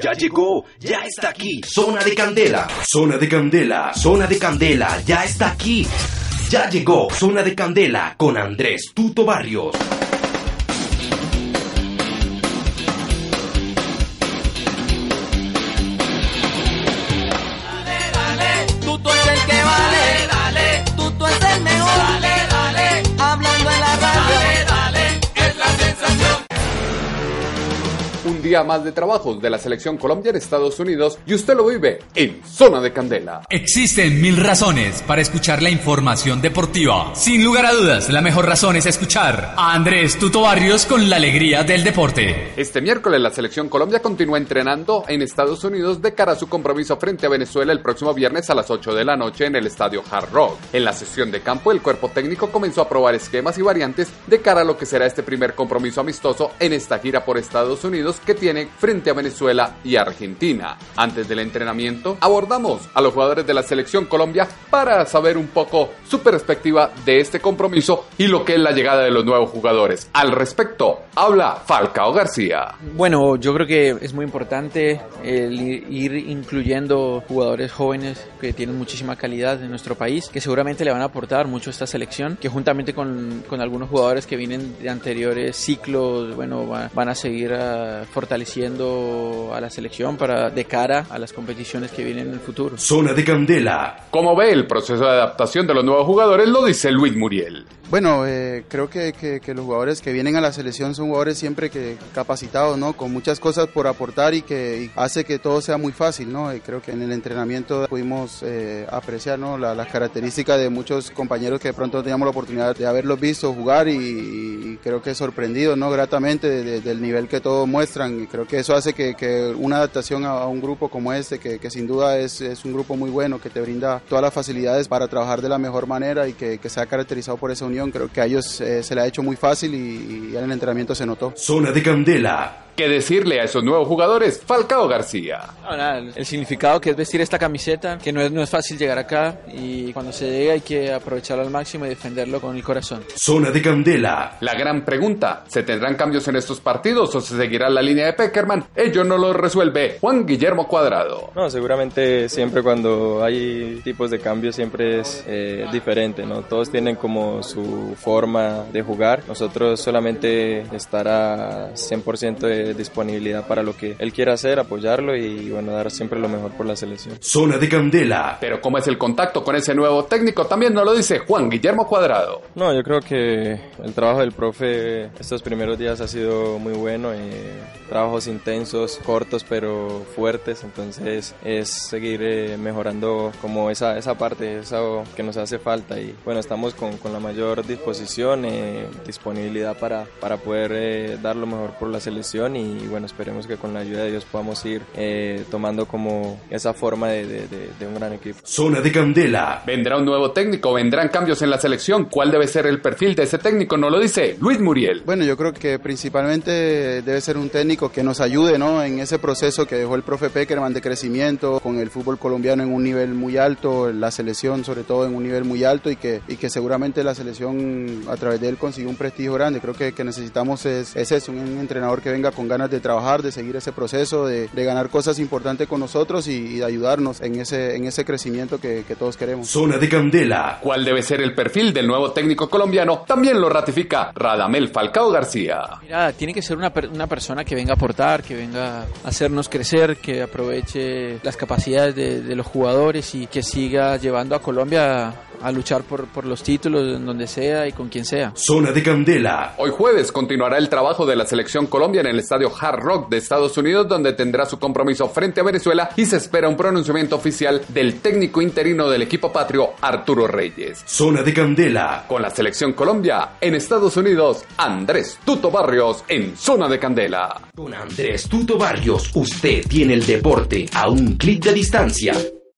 Ya llegó, ya está aquí. Zona de Candela, zona de Candela, zona de Candela, ya está aquí. Ya llegó, zona de Candela con Andrés Tuto Barrios. Día más de trabajos de la selección Colombia en Estados Unidos y usted lo vive en Zona de Candela. Existen mil razones para escuchar la información deportiva. Sin lugar a dudas, la mejor razón es escuchar a Andrés Tuto Barrios con la alegría del deporte. Este miércoles la selección Colombia continúa entrenando en Estados Unidos de cara a su compromiso frente a Venezuela el próximo viernes a las 8 de la noche en el estadio Hard Rock. En la sesión de campo, el cuerpo técnico comenzó a probar esquemas y variantes de cara a lo que será este primer compromiso amistoso en esta gira por Estados Unidos que tiene frente a Venezuela y Argentina. Antes del entrenamiento, abordamos a los jugadores de la selección Colombia para saber un poco su perspectiva de este compromiso y lo que es la llegada de los nuevos jugadores. Al respecto, habla Falcao García. Bueno, yo creo que es muy importante el ir incluyendo jugadores jóvenes que tienen muchísima calidad en nuestro país, que seguramente le van a aportar mucho a esta selección, que juntamente con, con algunos jugadores que vienen de anteriores ciclos, bueno, van, a seguir uh, fortaleciendo a la selección para de cara a las competiciones que vienen en el futuro. Zona de Candela. Como ve el proceso de adaptación de los nuevos jugadores, lo dice Luis Muriel. Bueno, eh, creo que, que, los jugadores que vienen a la selección son jugadores siempre que capacitados, ¿no? Con muchas cosas por aportar y que hace que todo sea muy fácil, ¿no? Y creo que en el entrenamiento pudimos eh, apreciar, ¿no? las características de muchos compañeros que de pronto teníamos la oportunidad de haberlos visto jugar y, creo que sorprendido, ¿no? Gratamente del nivel que todos muestran y creo que eso hace que, una adaptación a, un grupo como este, que, sin duda es, es, un grupo muy bueno, que te brinda todas las facilidades para trabajar de la mejor manera y que, que se ha caracterizado por esa unión creo que a ellos eh, se le ha hecho muy fácil y, y en el entrenamiento se notó. Zona de Candela ¿Qué decirle a esos nuevos jugadores? Falcao García. el significado que es vestir esta camiseta, que no es, no es fácil llegar acá y cuando se llega hay que aprovecharlo al máximo y defenderlo con el corazón. Zona de Candela. La gran pregunta, ¿se tendrán cambios en estos partidos o se seguirá la línea de Peckerman? Ello no lo resuelve Juan Guillermo Cuadrado. No, seguramente siempre cuando hay tipos de cambios siempre es eh, diferente, ¿no? Todos tienen como su forma de jugar. Nosotros solamente estar a 100% de disponibilidad para lo que él quiera hacer, apoyarlo y bueno, dar siempre lo mejor por la selección. Zona de Candela. Pero ¿cómo es el contacto con ese nuevo técnico? También nos lo dice Juan Guillermo Cuadrado. No, yo creo que el trabajo del profe estos primeros días ha sido muy bueno. Eh, trabajos intensos, cortos pero fuertes, entonces es seguir eh, mejorando como esa, esa parte, eso que nos hace falta y bueno, estamos con, con la mayor disposición, eh, disponibilidad para, para poder eh, dar lo mejor por la selección y bueno, esperemos que con la ayuda de Dios podamos ir eh, tomando como esa forma de, de, un gran equipo. Zona de Candela. Vendrá un nuevo técnico, vendrán cambios en la selección. ¿Cuál debe ser el perfil de ese técnico? No lo dice Luis Muriel. Bueno, yo creo que principalmente debe ser un técnico que nos ayude ¿no? en ese proceso que dejó el profe Peckerman de crecimiento, con el fútbol colombiano en un nivel muy alto, la selección sobre todo en un nivel muy alto y que, y que seguramente la selección a través de él consiguió un prestigio grande. Creo que, que necesitamos es, es eso, un entrenador que venga con ganas de trabajar, de seguir ese proceso, de, ganar cosas importantes con nosotros y, de ayudarnos en ese, en ese crecimiento que, todos queremos. Zona de Candela. ¿Cuál debe ser el perfil del nuevo técnico colombiano? También lo ratifica Radamel Falcao García. Mira, tiene que ser una, una persona que venga a aportar, que venga a hacernos crecer, que aproveche las capacidades de, de los jugadores y que siga llevando a Colombia a luchar por, por los títulos en donde sea y con quien sea. Zona de Candela. Hoy jueves continuará el trabajo de la selección Colombia en el estadio Hard Rock de Estados Unidos, donde tendrá su compromiso frente a Venezuela y se espera un pronunciamiento oficial del técnico interino del equipo patrio, Arturo Reyes. Zona de Candela. Con la selección Colombia en Estados Unidos, Andrés Tuto Barrios en Zona de Candela. Con Andrés Tuto Barrios, usted tiene el deporte a un clic de distancia.